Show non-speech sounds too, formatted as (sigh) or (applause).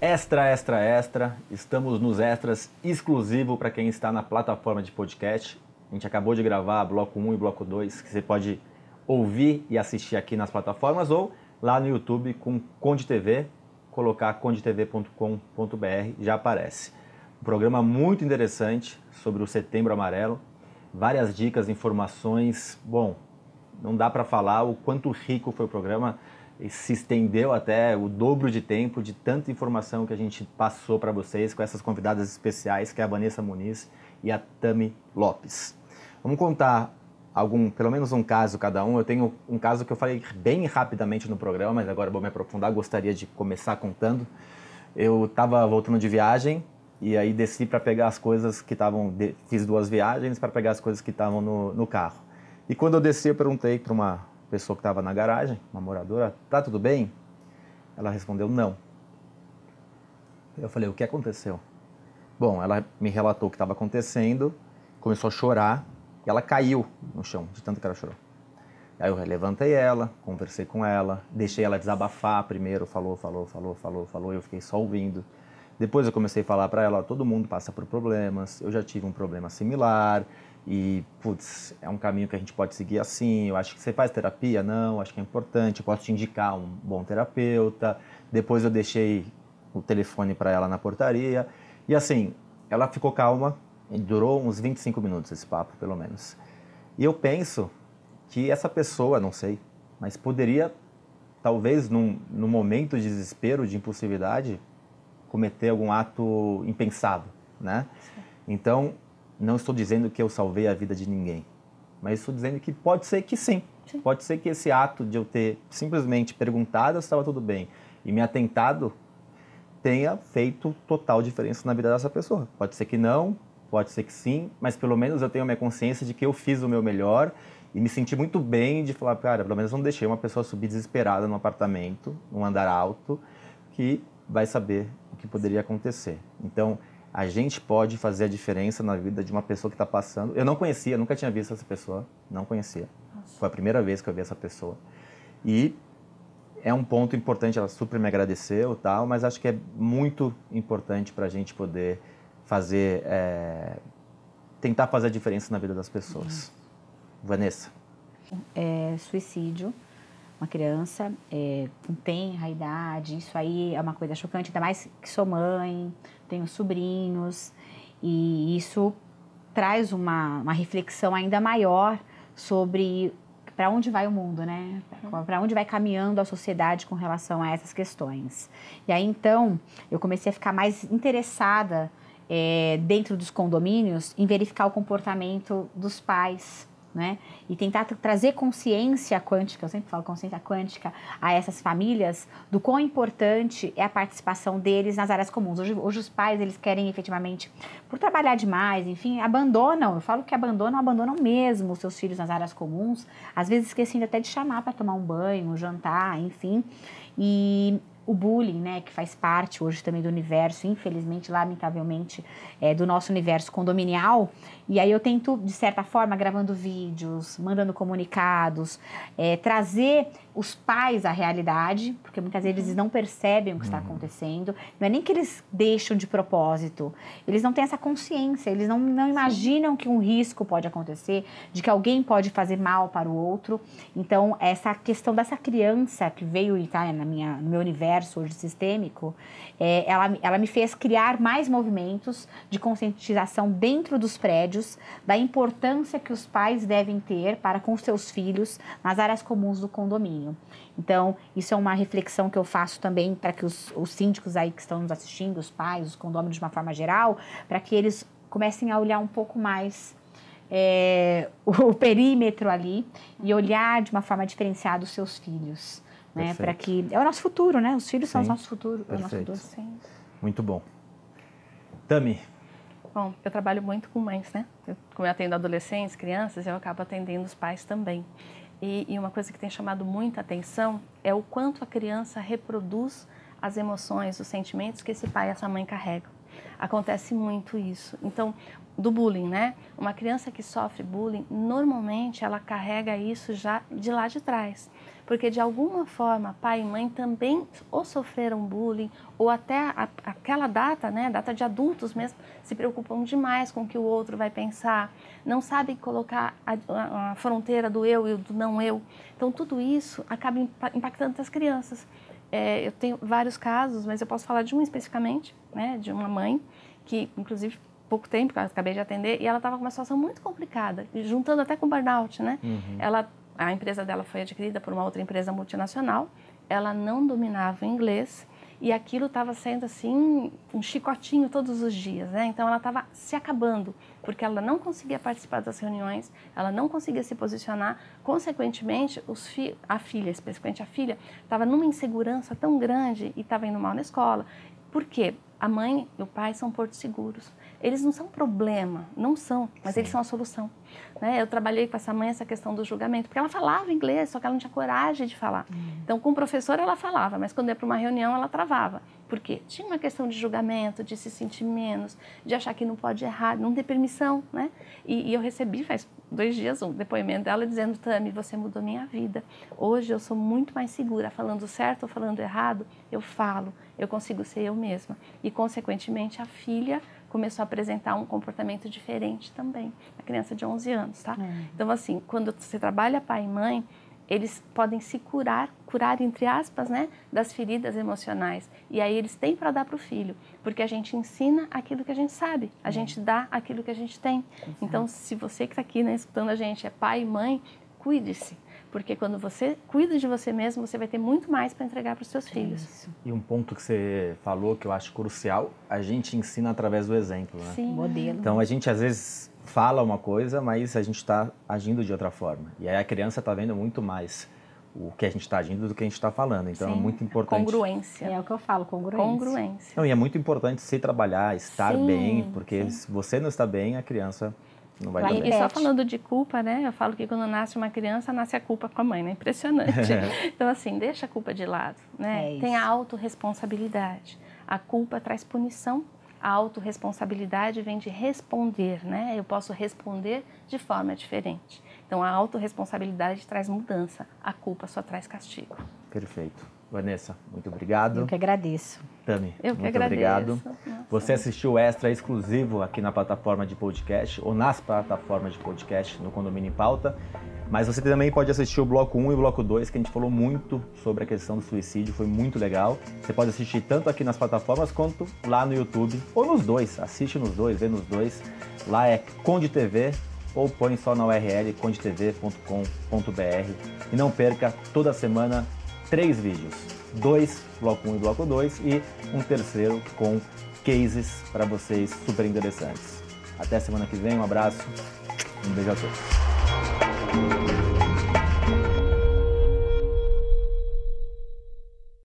Extra, extra, extra. Estamos nos extras exclusivo para quem está na plataforma de podcast. A gente acabou de gravar bloco 1 e bloco 2, que você pode ouvir e assistir aqui nas plataformas ou lá no YouTube com Conde TV, colocar condetv.com.br já aparece. Um programa muito interessante sobre o Setembro Amarelo, várias dicas, informações. Bom, não dá para falar o quanto rico foi o programa se estendeu até o dobro de tempo de tanta informação que a gente passou para vocês com essas convidadas especiais, que é a Vanessa Muniz e a Tami Lopes. Vamos contar algum, pelo menos um caso cada um. Eu tenho um caso que eu falei bem rapidamente no programa, mas agora vou me aprofundar, gostaria de começar contando. Eu estava voltando de viagem e aí desci para pegar as coisas que estavam, fiz duas viagens para pegar as coisas que estavam no, no carro. E quando eu desci, eu perguntei para uma pessoa que estava na garagem, uma moradora, tá tudo bem? Ela respondeu não. Eu falei, o que aconteceu? Bom, ela me relatou o que estava acontecendo, começou a chorar e ela caiu no chão, de tanto que ela chorou. Aí eu levantei ela, conversei com ela, deixei ela desabafar primeiro, falou, falou, falou, falou, falou, eu fiquei só ouvindo. Depois eu comecei a falar para ela, todo mundo passa por problemas, eu já tive um problema similar, e, putz, é um caminho que a gente pode seguir assim. Eu acho que você faz terapia? Não, acho que é importante. Eu posso te indicar um bom terapeuta. Depois eu deixei o telefone para ela na portaria. E assim, ela ficou calma. Durou uns 25 minutos esse papo, pelo menos. E eu penso que essa pessoa, não sei, mas poderia, talvez num, num momento de desespero, de impulsividade, cometer algum ato impensado, né? Então, não estou dizendo que eu salvei a vida de ninguém, mas estou dizendo que pode ser que sim. sim. Pode ser que esse ato de eu ter simplesmente perguntado se estava tudo bem e me atentado tenha feito total diferença na vida dessa pessoa. Pode ser que não, pode ser que sim, mas pelo menos eu tenho a minha consciência de que eu fiz o meu melhor e me senti muito bem de falar, cara, pelo menos não deixei uma pessoa subir desesperada no apartamento, num andar alto, que vai saber o que poderia acontecer. Então, a gente pode fazer a diferença na vida de uma pessoa que está passando. Eu não conhecia, nunca tinha visto essa pessoa, não conhecia. Nossa. Foi a primeira vez que eu vi essa pessoa. E é um ponto importante, ela super me agradeceu tal, mas acho que é muito importante para a gente poder fazer, é, tentar fazer a diferença na vida das pessoas. Uhum. Vanessa. É, suicídio uma criança é, com tenra idade, isso aí é uma coisa chocante, ainda mais que sou mãe, tenho sobrinhos, e isso traz uma, uma reflexão ainda maior sobre para onde vai o mundo, né? Para onde vai caminhando a sociedade com relação a essas questões. E aí então eu comecei a ficar mais interessada é, dentro dos condomínios em verificar o comportamento dos pais né? E tentar trazer consciência quântica, eu sempre falo consciência quântica, a essas famílias do quão importante é a participação deles nas áreas comuns. Hoje, hoje os pais, eles querem efetivamente, por trabalhar demais, enfim, abandonam, eu falo que abandonam, abandonam mesmo os seus filhos nas áreas comuns, às vezes esquecendo até de chamar para tomar um banho, um jantar, enfim. E o bullying, né, que faz parte hoje também do universo, infelizmente, lamentavelmente, é, do nosso universo condominial. E aí eu tento, de certa forma, gravando vídeos, mandando comunicados, é, trazer os pais à realidade, porque muitas vezes eles não percebem o que está uhum. acontecendo. Não é nem que eles deixam de propósito, eles não têm essa consciência, eles não, não imaginam que um risco pode acontecer, de que alguém pode fazer mal para o outro. Então, essa questão dessa criança que veio e está na minha, no meu universo, universo hoje sistêmico, é, ela, ela me fez criar mais movimentos de conscientização dentro dos prédios da importância que os pais devem ter para com seus filhos nas áreas comuns do condomínio. Então, isso é uma reflexão que eu faço também para que os, os síndicos aí que estão nos assistindo, os pais, os condôminos de uma forma geral, para que eles comecem a olhar um pouco mais é, (laughs) o, perímetro ali e olhar de uma forma diferenciada os seus filhos né? Para que é o nosso futuro, né? Os filhos sim. são o nosso futuro, Perfeito. o nosso futuro. Sim. Muito bom. Tami. Bom, eu trabalho muito com mães, né? Eu, como eu atendo adolescentes, crianças, eu acabo atendendo os pais também. E, e uma coisa que tem chamado muita atenção é o quanto a criança reproduz as emoções, os sentimentos que esse pai e essa mãe carregam. Acontece muito isso. Então, do bullying, né? Uma criança que sofre bullying, normalmente ela carrega isso já de lá de trás. Porque de alguma forma, pai e mãe também ou sofreram bullying, ou até a, aquela data, né, data de adultos mesmo, se preocupam demais com o que o outro vai pensar, não sabem colocar a, a, a fronteira do eu e do não eu. Então, tudo isso acaba impactando as crianças. É, eu tenho vários casos, mas eu posso falar de um especificamente, né, de uma mãe que, inclusive, pouco tempo, que eu acabei de atender, e ela estava com uma situação muito complicada, juntando até com burnout, né? Uhum. Ela, a empresa dela foi adquirida por uma outra empresa multinacional, ela não dominava o inglês e aquilo estava sendo assim um chicotinho todos os dias, né? Então ela estava se acabando porque ela não conseguia participar das reuniões, ela não conseguia se posicionar, consequentemente fi a filha, especificamente a filha, estava numa insegurança tão grande e estava indo mal na escola. Por quê? A mãe e o pai são portos seguros eles não são problema, não são, mas Sim. eles são a solução. Né? Eu trabalhei com essa mãe essa questão do julgamento, porque ela falava inglês, só que ela não tinha coragem de falar. Uhum. Então, com o professor ela falava, mas quando ia para uma reunião ela travava. Por quê? Tinha uma questão de julgamento, de se sentir menos, de achar que não pode errar, não ter permissão, né? E, e eu recebi faz dois dias um depoimento dela dizendo, Tami, você mudou minha vida. Hoje eu sou muito mais segura, falando certo ou falando errado, eu falo, eu consigo ser eu mesma. E, consequentemente, a filha começou a apresentar um comportamento diferente também, a criança de 11 anos, tá? É. Então, assim, quando você trabalha pai e mãe, eles podem se curar, curar entre aspas, né, das feridas emocionais. E aí eles têm para dar para o filho, porque a gente ensina aquilo que a gente sabe, a é. gente dá aquilo que a gente tem. Exato. Então, se você que está aqui, né, escutando a gente, é pai e mãe, cuide-se porque quando você cuida de você mesmo, você vai ter muito mais para entregar para os seus filhos. Isso. E um ponto que você falou que eu acho crucial, a gente ensina através do exemplo, né? Sim. Modelo. Então a gente às vezes fala uma coisa, mas a gente está agindo de outra forma. E aí a criança está vendo muito mais o que a gente está agindo do que a gente está falando. Então é Sim. é muito importante. Congruência. É o que eu falo, congruência. Congruência. Não, e é muito importante se trabalhar, estar Sim. bem, porque Sim. se você não está bem, a criança não vai e, e só falando de culpa, né? Eu falo que quando nasce uma criança, nasce a culpa com a mãe, né? Impressionante. (laughs) então, assim, deixa a culpa de lado, né? É Tem a autorresponsabilidade. A culpa traz punição. A autorresponsabilidade vem de responder, né? Eu posso responder de forma diferente. Então, a autorresponsabilidade traz mudança. A culpa só traz castigo. Perfeito. Vanessa, muito obrigado. Eu que agradeço. Tami, Eu que muito agradeço. obrigado. Nossa. Você assistiu o extra exclusivo aqui na plataforma de podcast, ou nas plataformas de podcast no Condomínio em Pauta. Mas você também pode assistir o bloco 1 e o bloco 2, que a gente falou muito sobre a questão do suicídio, foi muito legal. Você pode assistir tanto aqui nas plataformas quanto lá no YouTube, ou nos dois. Assiste nos dois, vê nos dois. Lá é Conde TV, ou põe só na URL condetv.com.br. E não perca toda semana três vídeos. Dois, bloco 1 um e bloco 2, e um terceiro com cases para vocês super interessantes. Até semana que vem, um abraço, um beijo a todos.